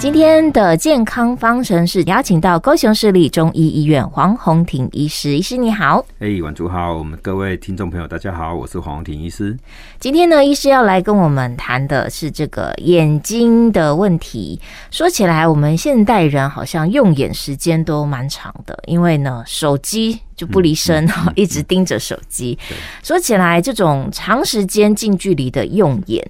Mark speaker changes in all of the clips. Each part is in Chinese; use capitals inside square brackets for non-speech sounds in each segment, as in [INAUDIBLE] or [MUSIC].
Speaker 1: 今天的健康方程式邀请到高雄市立中医医院黄宏庭医师，医师你好。
Speaker 2: 哎，晚主好，我们各位听众朋友大家好，我是黄宏庭医师。
Speaker 1: 今天呢，医师要来跟我们谈的是这个眼睛的问题。说起来，我们现代人好像用眼时间都蛮长的，因为呢，手机就不离身，嗯嗯、[LAUGHS] 一直盯着手机。说起来，这种长时间近距离的用眼。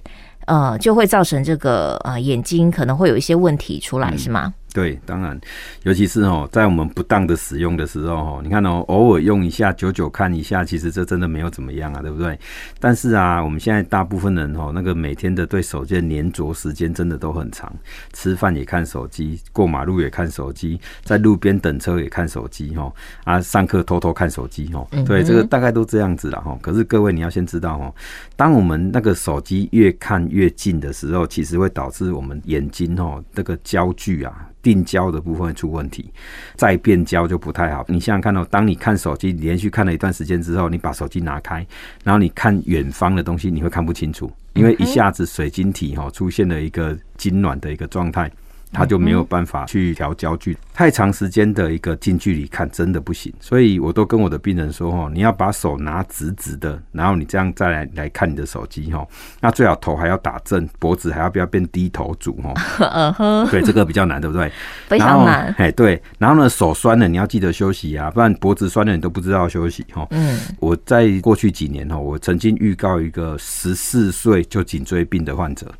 Speaker 1: 呃，就会造成这个呃眼睛可能会有一些问题出来，是吗？
Speaker 2: 对，当然，尤其是哦，在我们不当的使用的时候，哦，你看哦，偶尔用一下，久久看一下，其实这真的没有怎么样啊，对不对？但是啊，我们现在大部分人哦，那个每天的对手机的黏着时间真的都很长，吃饭也看手机，过马路也看手机，在路边等车也看手机，哦啊，上课偷偷看手机，哦，对，这个大概都这样子了，哈。可是各位你要先知道，哦，当我们那个手机越看越近的时候，其实会导致我们眼睛哦，那个焦距啊。定焦的部分会出问题，再变焦就不太好。你想想看哦，当你看手机连续看了一段时间之后，你把手机拿开，然后你看远方的东西，你会看不清楚，因为一下子水晶体哈出现了一个痉挛的一个状态。他就没有办法去调焦距，太长时间的一个近距离看真的不行，所以我都跟我的病人说哦，你要把手拿直直的，然后你这样再来来看你的手机哈，那最好头还要打正，脖子还要不要变低头族哦？对，这个比较难，对不对？[LAUGHS]
Speaker 1: 非常难。
Speaker 2: 哎，对，然后呢，手酸了你要记得休息啊，不然脖子酸了你都不知道休息哈。嗯，我在过去几年哈，我曾经预告一个十四岁就颈椎病的患者。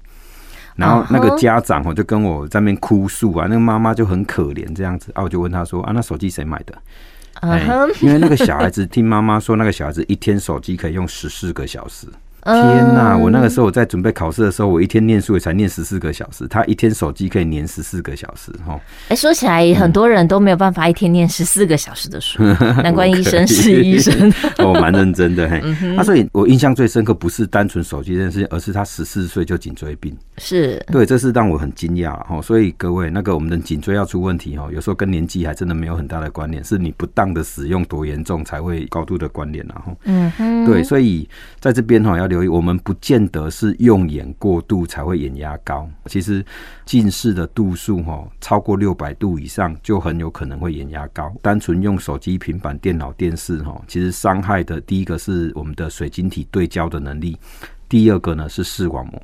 Speaker 2: 然后那个家长哦，就跟我在那边哭诉啊，那个妈妈就很可怜这样子啊，我就问他说啊，那手机谁买的？哎，因为那个小孩子 [LAUGHS] 听妈妈说，那个小孩子一天手机可以用十四个小时。天呐！我那个时候我在准备考试的时候，我一天念书也才念十四个小时，他一天手机可以念十四个小时，哈。哎，说起来，很多人都没有办法一天念十四个小时的书，[LAUGHS] 难怪医生是医生。我 [LAUGHS] 蛮认真的，嘿。[LAUGHS] 他所以，我印象最深刻不是单纯手机这件事情，而是他十四岁就颈椎病。是对，这是让我很惊讶哈。所以各位，那个我们的颈椎要出问题哈，有时候跟年纪还真的没有很大的关联，是你不当的使用多严重才会高度的关联然后，嗯哼，对，所以在这边哈要。留意，我们不见得是用眼过度才会眼压高。其实近视的度数哈超过六百度以上，就很有可能会眼压高。单纯用手机、平板电脑、电视哈，其实伤害的第一个是我们的水晶体对焦的能力。第二个呢是视网膜，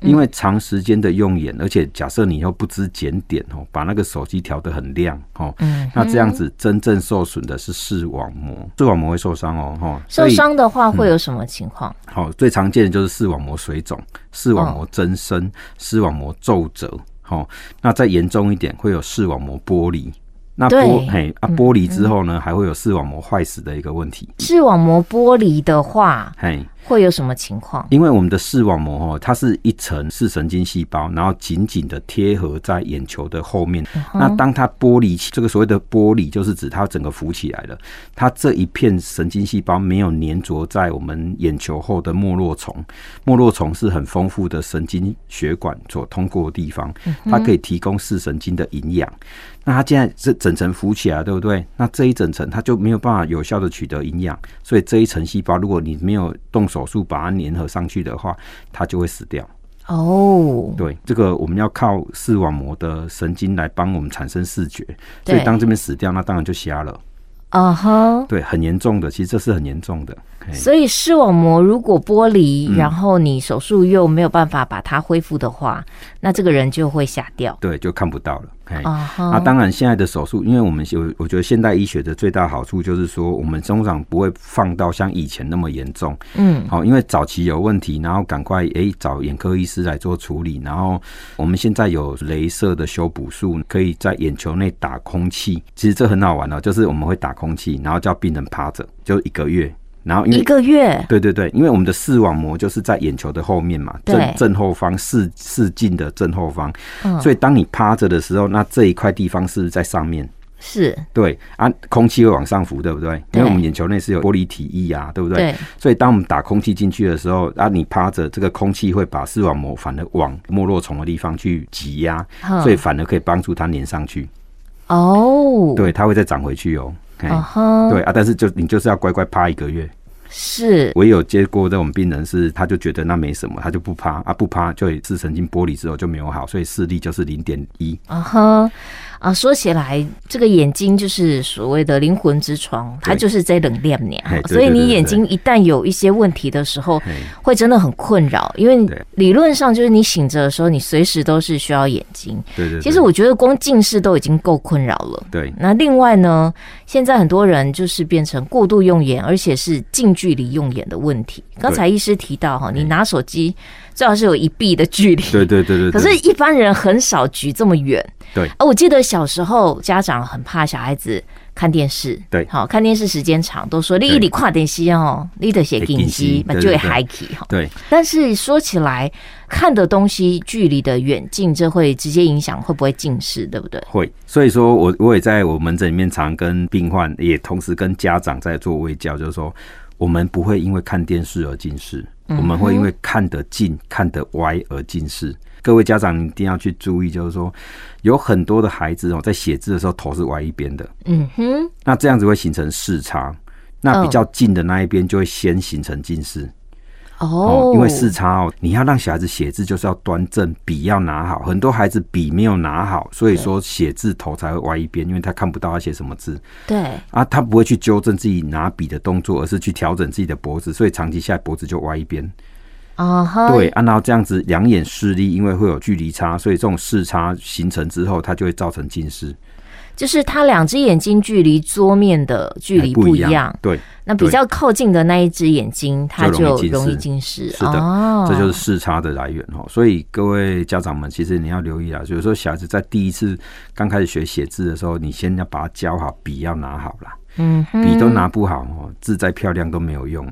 Speaker 2: 因为长时间的用眼，而且假设你又不知检点哦，把那个手机调得很亮哦，那这样子真正受损的是视网膜，视网膜会受伤哦，哈，
Speaker 1: 受伤的话会有什么情况？
Speaker 2: 好，最常见的就是视网膜水肿、视网膜增生、视网膜皱褶，好，那再严重一点会有视网膜剥离。那剥嘿啊，剥离之后呢，还会有视网膜坏死的一个问题。
Speaker 1: 视网膜剥离的话，嘿。会有什么情况？
Speaker 2: 因为我们的视网膜哈，它是一层视神经细胞，然后紧紧的贴合在眼球的后面。那当它剥离起，这个所谓的剥离，就是指它整个浮起来了。它这一片神经细胞没有粘着在我们眼球后的脉络丛。脉络丛是很丰富的神经血管所通过的地方，它可以提供视神经的营养。那它现在这整层浮起来，对不对？那这一整层它就没有办法有效的取得营养，所以这一层细胞，如果你没有动手术把它粘合上去的话，它就会死掉。哦，对，这个我们要靠视网膜的神经来帮我们产生视觉，所以当这边死掉，那当然就瞎了。啊哈，对，很严重的，其实这是很严重的。
Speaker 1: 所以视网膜如果剥离，然后你手术又没有办法把它恢复的话，那这个人就会瞎掉。
Speaker 2: 对，就看不到了。啊，那当然，现在的手术，因为我们有，我觉得现代医学的最大好处就是说，我们通常不会放到像以前那么严重。嗯，好，因为早期有问题，然后赶快诶找眼科医师来做处理，然后我们现在有镭射的修补术，可以在眼球内打空气。其实这很好玩哦，就是我们会打空气，然后叫病人趴着，就一个月。然后一个月，对对对，因为我们的视网膜就是在眼球的后面嘛，正正后方视视镜的正后方，所以当你趴着的时候，那这一块地方是在上面，是。对啊，空气会往上浮，对不对？因为我们眼球内是有玻璃体液啊，对不对？所以当我们打空气进去的时候，啊，你趴着，这个空气会把视网膜反而往脉络丛的地方去挤压，所以反而可以帮助它粘上去。哦，对，它会再长回去哦。Uh huh. 对啊，但是就你就是要乖乖趴一个月，
Speaker 1: 是，
Speaker 2: 我有接过这种病人，是他就觉得那没什么，他就不趴啊，不趴就视神经剥离之后就没有好，所以视力就是零点一。
Speaker 1: 啊哈。啊，说起来，这个眼睛就是所谓的灵魂之窗，它就是在冷链里。所以你眼睛一旦有一些问题的时候，会真的很困扰。因为理论上就是你醒着的时候，你随时都是需要眼睛。
Speaker 2: 对对。
Speaker 1: 其实我觉得光近视都已经够困扰了。
Speaker 2: 对。
Speaker 1: 那另外呢，现在很多人就是变成过度用眼，而且是近距离用眼的问题。刚才医师提到哈，你拿手机最好是有一臂的距离。
Speaker 2: 对对对对。[LAUGHS]
Speaker 1: 可是，一般人很少举这么远。
Speaker 2: 对，
Speaker 1: 我记得小时候家长很怕小孩子看电视，
Speaker 2: 对，
Speaker 1: 好看电视时间长，都说你你跨电视哦，你得写紧急，就会嗨起哈。
Speaker 2: 对，
Speaker 1: 但是说起来，看的东西距离的远近，这会直接影响会不会近视，对不对？
Speaker 2: 会，所以说我我也在我门诊里面常跟病患，也同时跟家长在做卫教，就是说我们不会因为看电视而近视，我们会因为看得近看得歪而近视。各位家长一定要去注意，就是说有很多的孩子哦，在写字的时候头是歪一边的，嗯哼，那这样子会形成视差，那比较近的那一边就会先形成近视哦，因为视差哦，你要让小孩子写字就是要端正，笔要拿好，很多孩子笔没有拿好，所以说写字头才会歪一边，因为他看不到他写什么字，
Speaker 1: 对。
Speaker 2: 啊，他不会去纠正自己拿笔的动作，而是去调整自己的脖子，所以长期下来脖子就歪一边。啊哈，对，按照这样子，两眼视力因为会有距离差，所以这种视差形成之后，它就会造成近视。
Speaker 1: 就是他两只眼睛距离桌面的距离不一样，
Speaker 2: 对，
Speaker 1: 那比较靠近的那一只眼睛，它就容易近视。
Speaker 2: 是的，这就是视差的来源哦。所以各位家长们，其实你要留意啊，就是说小孩子在第一次刚开始学写字的时候，你先要把它教好，笔要拿好了，嗯，笔都拿不好哦，字再漂亮都没有用。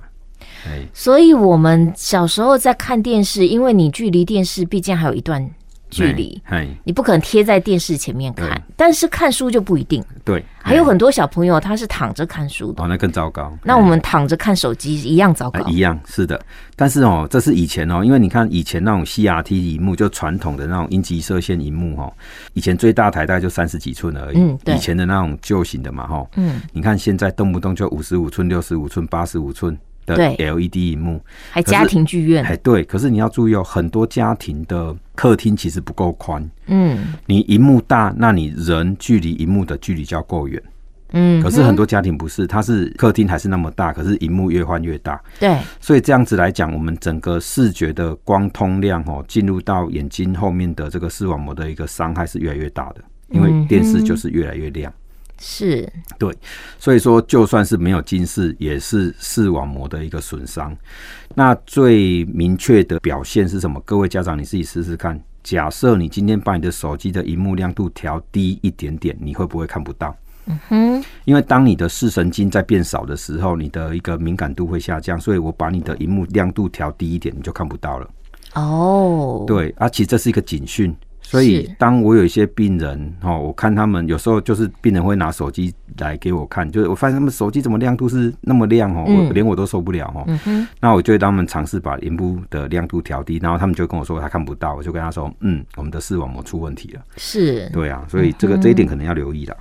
Speaker 1: 所以，我们小时候在看电视，因为你距离电视毕竟还有一段距离，你不可能贴在电视前面看。但是看书就不一定，
Speaker 2: 对，
Speaker 1: 还有很多小朋友他是躺着看书的，
Speaker 2: 哦，那更糟糕。
Speaker 1: 那我们躺着看手机一样糟糕，
Speaker 2: 一样是的。但是哦，这是以前哦，因为你看以前那种 CRT 荧幕，就传统的那种阴极射线荧幕哦，以前最大台大概就三十几寸而已。嗯，对，以前的那种旧型的嘛，哈，嗯，你看现在动不动就五十五寸、六十五寸、八十五寸。的 LED 荧幕，
Speaker 1: 还家庭剧院，
Speaker 2: 哎，对，可是你要注意哦，很多家庭的客厅其实不够宽，嗯，你荧幕大，那你人距离荧幕的距离就要够远，嗯，可是很多家庭不是，它是客厅还是那么大，可是荧幕越换越大，
Speaker 1: 对，
Speaker 2: 所以这样子来讲，我们整个视觉的光通量哦，进入到眼睛后面的这个视网膜的一个伤害是越来越大的，因为电视就是越来越亮。
Speaker 1: 是
Speaker 2: 对，所以说就算是没有近视，也是视网膜的一个损伤。那最明确的表现是什么？各位家长，你自己试试看。假设你今天把你的手机的荧幕亮度调低一点点，你会不会看不到？嗯哼。因为当你的视神经在变少的时候，你的一个敏感度会下降，所以我把你的荧幕亮度调低一点，你就看不到了。哦，对，啊，其实这是一个警讯。所以，当我有一些病人哦，我看他们有时候就是病人会拿手机来给我看，就是我发现他们手机怎么亮度是那么亮哦，我连我都受不了哦。那我就会让他们尝试把荧幕的亮度调低，然后他们就跟我说他看不到，我就跟他说，嗯，我们的视网膜出问题了。
Speaker 1: 是，
Speaker 2: 对啊，所以这个这一点可能要留意了。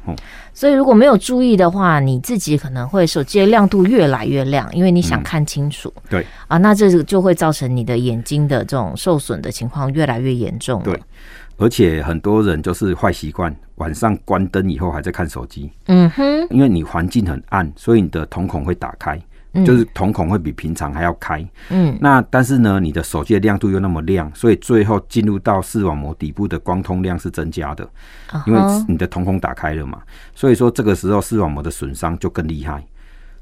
Speaker 1: 所以如果没有注意的话，你自己可能会手机的亮度越来越亮，因为你想看清楚。
Speaker 2: 对
Speaker 1: 啊，那这就会造成你的眼睛的这种受损的情况越来越严重。
Speaker 2: 对。而且很多人就是坏习惯，晚上关灯以后还在看手机。
Speaker 1: 嗯哼，
Speaker 2: 因为你环境很暗，所以你的瞳孔会打开，就是瞳孔会比平常还要开。嗯，那但是呢，你的手机的亮度又那么亮，所以最后进入到视网膜底部的光通量是增加的，因为你的瞳孔打开了嘛。所以说这个时候视网膜的损伤就更厉害，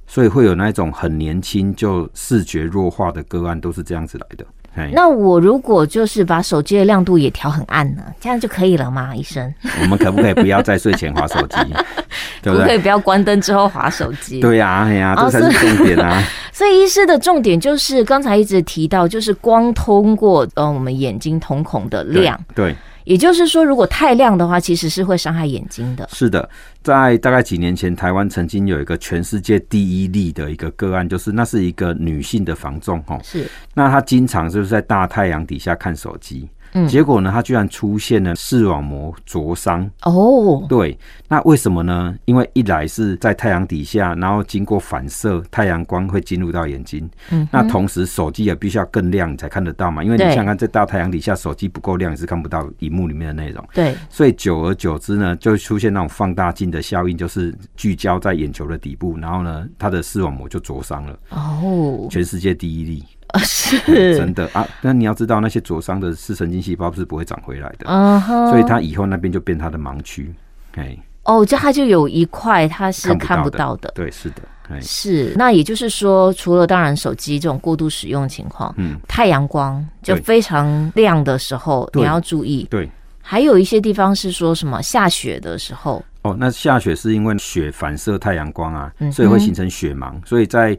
Speaker 2: 所以会有那种很年轻就视觉弱化的个案，都是这样子来的。
Speaker 1: 那我如果就是把手机的亮度也调很暗呢，这样就可以了吗？医生，
Speaker 2: 我们可不可以不要在睡前划手机？[LAUGHS] 对不对？
Speaker 1: 可以不要关灯之后划手机？
Speaker 2: 对呀、啊，哎呀、啊，这才是重点啊！哦、[LAUGHS]
Speaker 1: 所以医师的重点就是刚才一直提到，就是光通过呃我们眼睛瞳孔的亮，
Speaker 2: 对。对
Speaker 1: 也就是说，如果太亮的话，其实是会伤害眼睛的。
Speaker 2: 是的，在大概几年前，台湾曾经有一个全世界第一例的一个个案，就是那是一个女性的房仲哦。
Speaker 1: 是。
Speaker 2: 那她经常就是在大太阳底下看手机，嗯，结果呢，它居然出现了视网膜灼伤。
Speaker 1: 哦，
Speaker 2: 对，那为什么呢？因为一来是在太阳底下，然后经过反射，太阳光会进入到眼睛。嗯，那同时手机也必须要更亮，你才看得到嘛。因为你想看在大太阳底下，手机不够亮，你是看不到荧幕里面的内容。
Speaker 1: 对，
Speaker 2: 所以久而久之呢，就出现那种放大镜的效应，就是聚焦在眼球的底部，然后呢，它的视网膜就灼伤了。哦，全世界第一例。[LAUGHS]
Speaker 1: 是
Speaker 2: 真的啊，但你要知道，那些灼伤的视神经细胞是不会长回来的，uh -huh. 所以它以后那边就变它的盲区。哎，
Speaker 1: 哦，就它就有一块它是看不到的。
Speaker 2: 对，是的，
Speaker 1: 是。那也就是说，除了当然手机这种过度使用情况，嗯，太阳光就非常亮的时候，你要注意。
Speaker 2: 对，
Speaker 1: 还有一些地方是说什么下雪的时候。
Speaker 2: 哦，那下雪是因为雪反射太阳光啊，所以会形成雪盲。所以在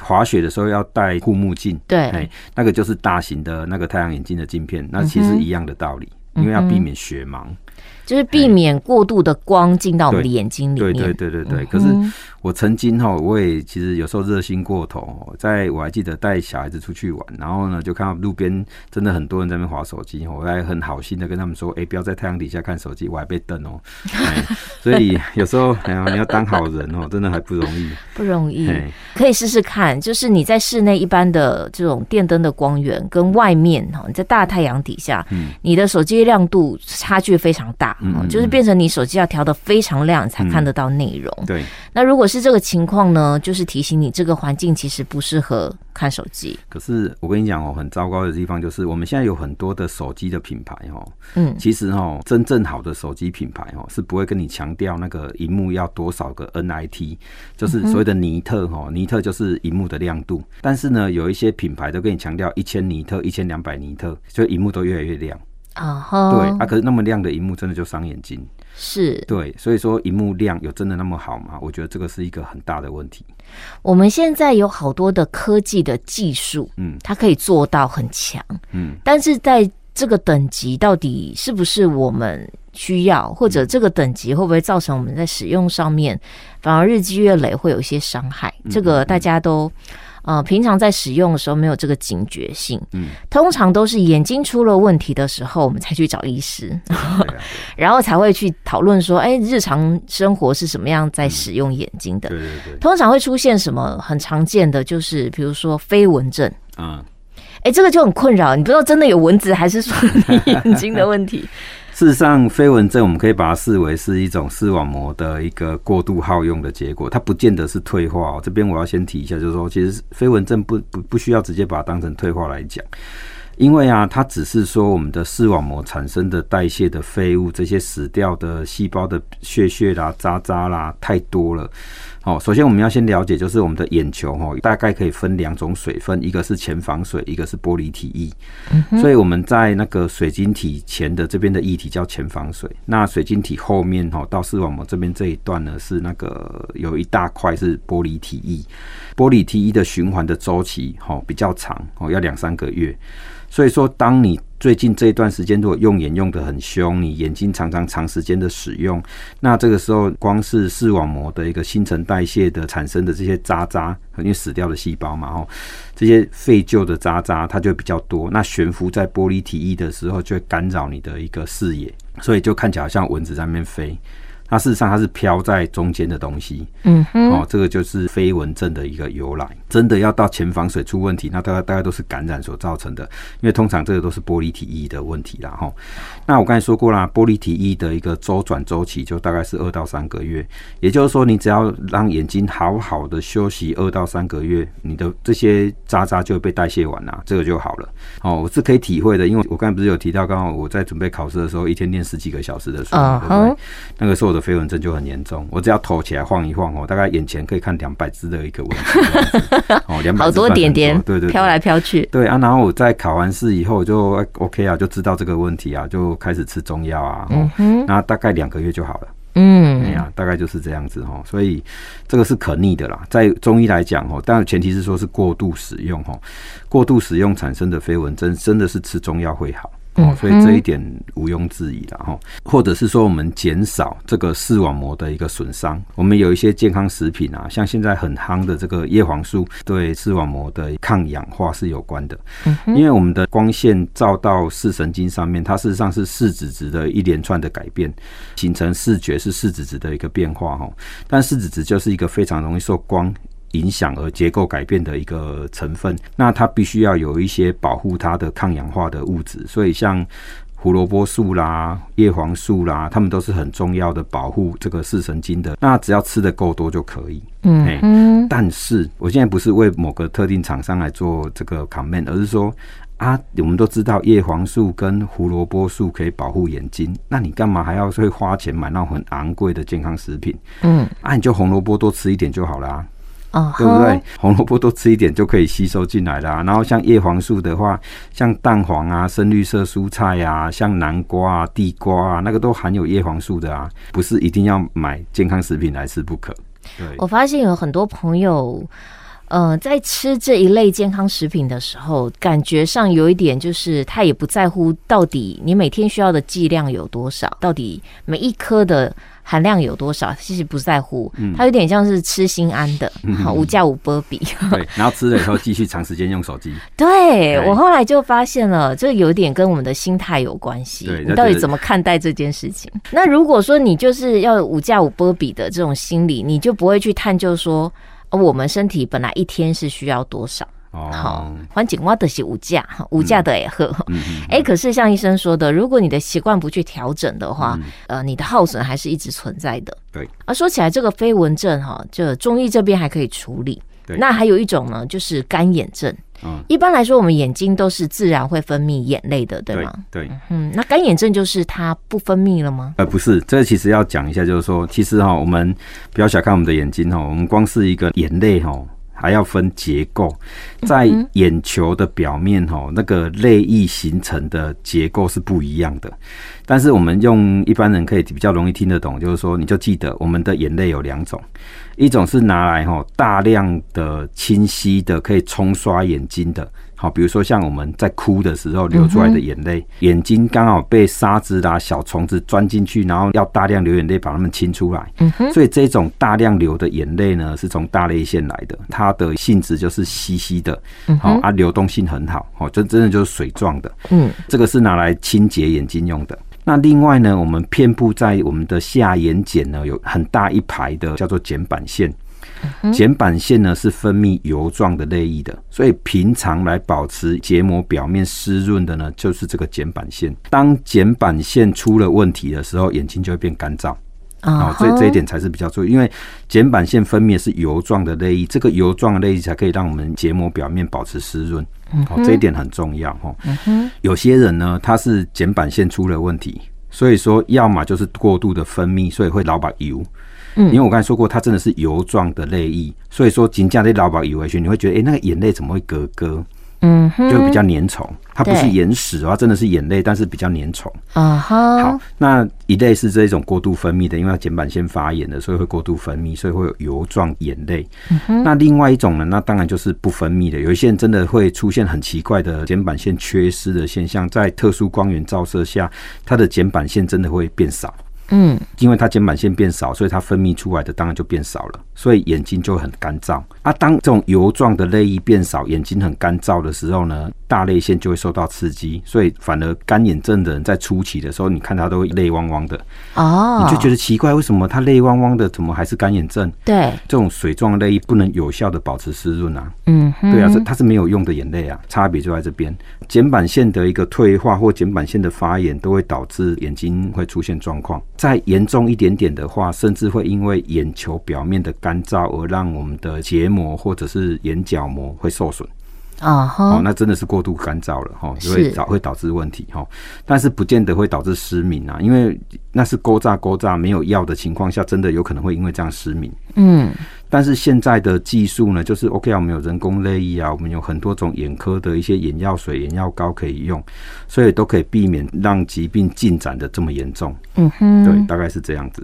Speaker 2: 滑雪的时候要戴护目镜。
Speaker 1: 对，
Speaker 2: 那个就是大型的那个太阳眼镜的镜片。那其实一样的道理，因为要避免雪盲，
Speaker 1: 就是避免过度的光进到我们的眼睛里面。
Speaker 2: 对对对对对。可是我曾经哈，我也其实有时候热心过头，在我还记得带小孩子出去玩，然后呢就看到路边真的很多人在那边滑手机，我还很好心的跟他们说：“哎，不要在太阳底下看手机。”我还被瞪哦。[LAUGHS] 所以有时候哎呀，你要当好人哦，真的还不容易，
Speaker 1: 不容易。可以试试看，就是你在室内一般的这种电灯的光源跟外面哈，你在大太阳底下，你的手机亮度差距非常大，就是变成你手机要调的非常亮才看得到内容。
Speaker 2: 对，
Speaker 1: 那如果是这个情况呢，就是提醒你这个环境其实不适合看手机。
Speaker 2: 可是我跟你讲哦，很糟糕的地方就是我们现在有很多的手机的品牌哦，嗯，其实哦，真正好的手机品牌哦是不会跟你强。调那个荧幕要多少个 nit，就是所谓的尼特哈，尼特就是荧幕的亮度。但是呢，有一些品牌都跟你强调一千尼特、一千两百尼特，所以荧幕都越来越亮。
Speaker 1: 啊、
Speaker 2: uh -huh. 对啊，可是那么亮的荧幕真的就伤眼睛。
Speaker 1: 是，
Speaker 2: 对，所以说荧幕亮有真的那么好吗？我觉得这个是一个很大的问题。
Speaker 1: 我们现在有好多的科技的技术，嗯，它可以做到很强，嗯，但是在这个等级到底是不是我们需要，或者这个等级会不会造成我们在使用上面反而日积月累会有一些伤害？这个大家都呃平常在使用的时候没有这个警觉性，嗯，通常都是眼睛出了问题的时候，我们才去找医师，[LAUGHS] 然后才会去讨论说，哎，日常生活是什么样在使用眼睛的？对对对，通常会出现什么很常见的，就是比如说飞蚊症啊。哎、欸，这个就很困扰，你不知道真的有蚊子，还是说你 [LAUGHS] 眼睛的问题？
Speaker 2: 事实上，飞蚊症我们可以把它视为是一种视网膜的一个过度耗用的结果，它不见得是退化哦。这边我要先提一下，就是说，其实飞蚊症不不不需要直接把它当成退化来讲，因为啊，它只是说我们的视网膜产生的代谢的废物，这些死掉的细胞的屑屑啦、渣渣啦太多了。好，首先我们要先了解，就是我们的眼球哈，大概可以分两种水分，一个是前防水，一个是玻璃体液。嗯。所以我们在那个水晶体前的这边的液体叫前防水，那水晶体后面哈到视网膜这边这一段呢是那个有一大块是玻璃体液。玻璃体液的循环的周期哈比较长哦，要两三个月。所以说，当你最近这一段时间如果用眼用得很凶，你眼睛常常长时间的使用，那这个时候光是视网膜的一个新陈代谢的产生的这些渣渣，因为死掉的细胞嘛，吼，这些废旧的渣渣它就比较多，那悬浮在玻璃体液的时候就会干扰你的一个视野，所以就看起来像蚊子在那边飞。那事实上它是飘在中间的东西，嗯哼，哦，这个就是飞蚊症的一个由来。真的要到前房水出问题，那大概大概都是感染所造成的，因为通常这个都是玻璃体液的问题啦，哈。那我刚才说过啦，玻璃体液的一个周转周期就大概是二到三个月，也就是说，你只要让眼睛好好的休息二到三个月，你的这些渣渣就会被代谢完啦，这个就好了。哦，我是可以体会的，因为我刚才不是有提到，刚刚我在准备考试的时候，一天练十几个小时的书，uh -huh. 对不对？那个时候我的飞蚊症就很严重，我只要头起来晃一晃哦，大概眼前可以看两百只的一个蚊子，哦，两百只 [LAUGHS] 好多点点，对对，
Speaker 1: 飘来飘去，
Speaker 2: 对啊。然后我在考完试以后就 OK 啊，就知道这个问题啊，就开始吃中药啊，嗯哼，那大概两个月就好了，嗯，哎呀，大概就是这样子哈。所以这个是可逆的啦，在中医来讲哦，但前提是说是过度使用哈，过度使用产生的飞蚊症真的是吃中药会好。哦，所以这一点毋庸置疑了哈。或者是说，我们减少这个视网膜的一个损伤。我们有一些健康食品啊，像现在很夯的这个叶黄素，对视网膜的抗氧化是有关的。因为我们的光线照到视神经上面，它事实上是视紫质的一连串的改变，形成视觉是视紫质的一个变化哈。但视紫质就是一个非常容易受光影响而结构改变的一个成分，那它必须要有一些保护它的抗氧化的物质，所以像胡萝卜素啦、叶黄素啦，它们都是很重要的保护这个视神经的。那只要吃的够多就可以。嗯，欸，但是我现在不是为某个特定厂商来做这个 comment，而是说啊，我们都知道叶黄素跟胡萝卜素可以保护眼睛，那你干嘛还要会花钱买那种很昂贵的健康食品？嗯，啊，你就红萝卜多吃一点就好啦。哦，对不对？红萝卜多吃一点就可以吸收进来啦、啊。然后像叶黄素的话，像蛋黄啊、深绿色蔬菜啊、像南瓜啊、地瓜啊，那个都含有叶黄素的啊，不是一定要买健康食品来吃不可。对，
Speaker 1: 我发现有很多朋友，呃，在吃这一类健康食品的时候，感觉上有一点就是他也不在乎到底你每天需要的剂量有多少，到底每一颗的。含量有多少？其实不在乎，它有点像是吃心安的，好无价无波比。[LAUGHS]
Speaker 2: 对，然后吃了以后继续长时间用手机。[LAUGHS]
Speaker 1: 对，我后来就发现了，这有点跟我们的心态有关系。
Speaker 2: 对，
Speaker 1: 你到底怎么看待这件事情？那如果说你就是要无价无波比的这种心理，你就不会去探究说，我们身体本来一天是需要多少。好，环境我的是五价，五价的也喝。哎，可是像医生说的，如果你的习惯不去调整的话，呃，你的耗损还是一直存在的。
Speaker 2: 对。
Speaker 1: 而说起来，这个飞蚊症哈，就中医这边还可以处理。对。那还有一种呢，就是干眼症。嗯。一般来说，我们眼睛都是自然会分泌眼泪的，对吗？
Speaker 2: 对。
Speaker 1: 嗯，那干眼症就是它不分泌了吗？
Speaker 2: 呃，不是，这其实要讲一下，就是说，其实哈，我们不要小看我们的眼睛哈，我们光是一个眼泪哈。还要分结构，在眼球的表面哈，那个泪液形成的结构是不一样的。但是我们用一般人可以比较容易听得懂，就是说，你就记得我们的眼泪有两种，一种是拿来哈大量的清晰的可以冲刷眼睛的。好，比如说像我们在哭的时候流出来的眼泪，嗯、眼睛刚好被沙子啦、小虫子钻进去，然后要大量流眼泪把它们清出来。所以这种大量流的眼泪呢，是从大泪腺来的，它的性质就是稀稀的，好、嗯、啊，流动性很好，哦，这真的就是水状的。嗯，这个是拿来清洁眼睛用的。那另外呢，我们遍布在我们的下眼睑呢，有很大一排的叫做睑板腺。睑板腺呢是分泌油状的泪液的，所以平常来保持结膜表面湿润的呢，就是这个睑板腺。当睑板腺出了问题的时候，眼睛就会变干燥。啊，这这一点才是比较注意，因为睑板腺分泌的是油状的泪液，这个油状的泪液才可以让我们结膜表面保持湿润。哦，这一点很重要。哦，有些人呢，他是睑板腺出了问题，所以说要么就是过度的分泌，所以会老把油。嗯，因为我刚才说过，它真的是油状的泪液，所以说紧张的老把油回去，你会觉得，哎、欸，那个眼泪怎么会咯咯？嗯，就比较粘稠。它不是眼屎啊，真的是眼泪，但是比较粘稠。啊哈。好，那一类是这一种过度分泌的，因为它睑板腺发炎的，所以会过度分泌，所以会有油状眼泪。嗯。那另外一种呢，那当然就是不分泌的。有一些人真的会出现很奇怪的睑板腺缺失的现象，在特殊光源照射下，它的睑板腺真的会变少。嗯，因为它睑板腺变少，所以它分泌出来的当然就变少了，所以眼睛就很干燥啊。当这种油状的泪液变少，眼睛很干燥的时候呢，大泪腺就会受到刺激，所以反而干眼症的人在初期的时候，你看他都会泪汪汪的哦，你就觉得奇怪，为什么他泪汪汪的，怎么还是干眼症？对，这种水状泪液不能有效的保持湿润啊。嗯，对啊，是它是没有用的眼泪啊，差别就在这边。睑板腺的一个退化或睑板腺的发炎，都会导致眼睛会出现状况。再严重一点点的话，甚至会因为眼球表面的干燥而让我们的结膜或者是眼角膜会受损。Uh -huh. 哦，那真的是过度干燥了哈，就会导会导致问题哈。但是不见得会导致失明啊，因为那是勾炸勾炸没有药的情况下，真的有可能会因为这样失明。嗯。但是现在的技术呢，就是 OK 啊，我们有人工泪液啊，我们有很多种眼科的一些眼药水、眼药膏可以用，所以都可以避免让疾病进展的这么严重。嗯哼，对，大概是这样子。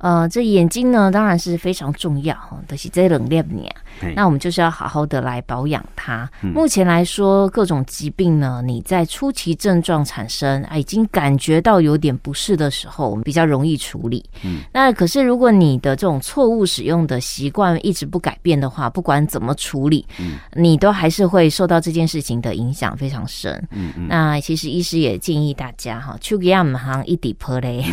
Speaker 1: 呃，这眼睛呢，当然是非常重要哈，是这冷链年。那我们就是要好好的来保养它。嗯、目前来说，各种疾病呢，你在初期症状产生，啊，已经感觉到有点不适的时候，我们比较容易处理。嗯，那可是如果你的这种错误使用的习惯一直不改变的话，不管怎么处理，嗯，你都还是会受到这件事情的影响非常深。嗯嗯。那其实医师也建议大家哈，去给他们行一滴破嘞。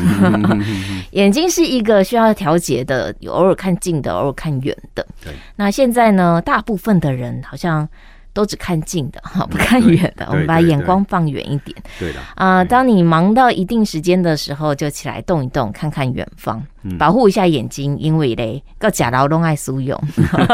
Speaker 1: [LAUGHS] 眼睛是一个需要调节的，有偶尔看近的，偶尔看远的。对。那现在呢，大部分的人好像。都只看近的 [LAUGHS] 哈，不看远的。我们把眼光放远一点。对的啊，当你忙到一定时间的时候，就起来动一动，看看远方，保护一下眼睛，因为嘞，个假劳动爱苏用。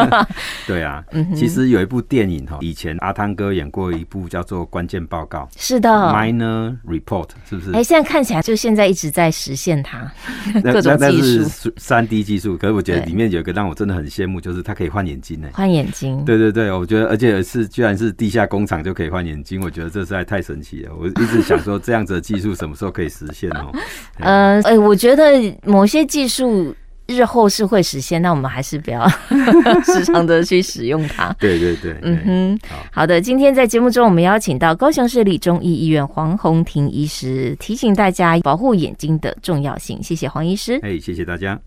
Speaker 1: [LAUGHS]
Speaker 2: 对啊，其实有一部电影哈，以前阿汤哥演过一部叫做《关键报告》。
Speaker 1: 是的
Speaker 2: ，Minor Report 是不是？
Speaker 1: 哎，现在看起来就现在一直在实现它 [LAUGHS] 各种技术，
Speaker 2: 三 D 技术。可是我觉得里面有一个让我真的很羡慕，就是它可以换眼睛呢。
Speaker 1: 换眼睛。
Speaker 2: 对对对，我觉得而且是。居然是地下工厂就可以换眼睛，我觉得这实在太神奇了。我一直想说，这样子的技术什么时候可以实现哦？[LAUGHS]
Speaker 1: 呃，哎，我觉得某些技术日后是会实现，那我们还是不要 [LAUGHS] 时常的去使用它。[LAUGHS]
Speaker 2: 对对对，
Speaker 1: 嗯哼，好好的。今天在节目中，我们邀请到高雄市立中医医院黄宏庭医师，提醒大家保护眼睛的重要性。谢谢黄医师，
Speaker 2: 哎，谢谢大家。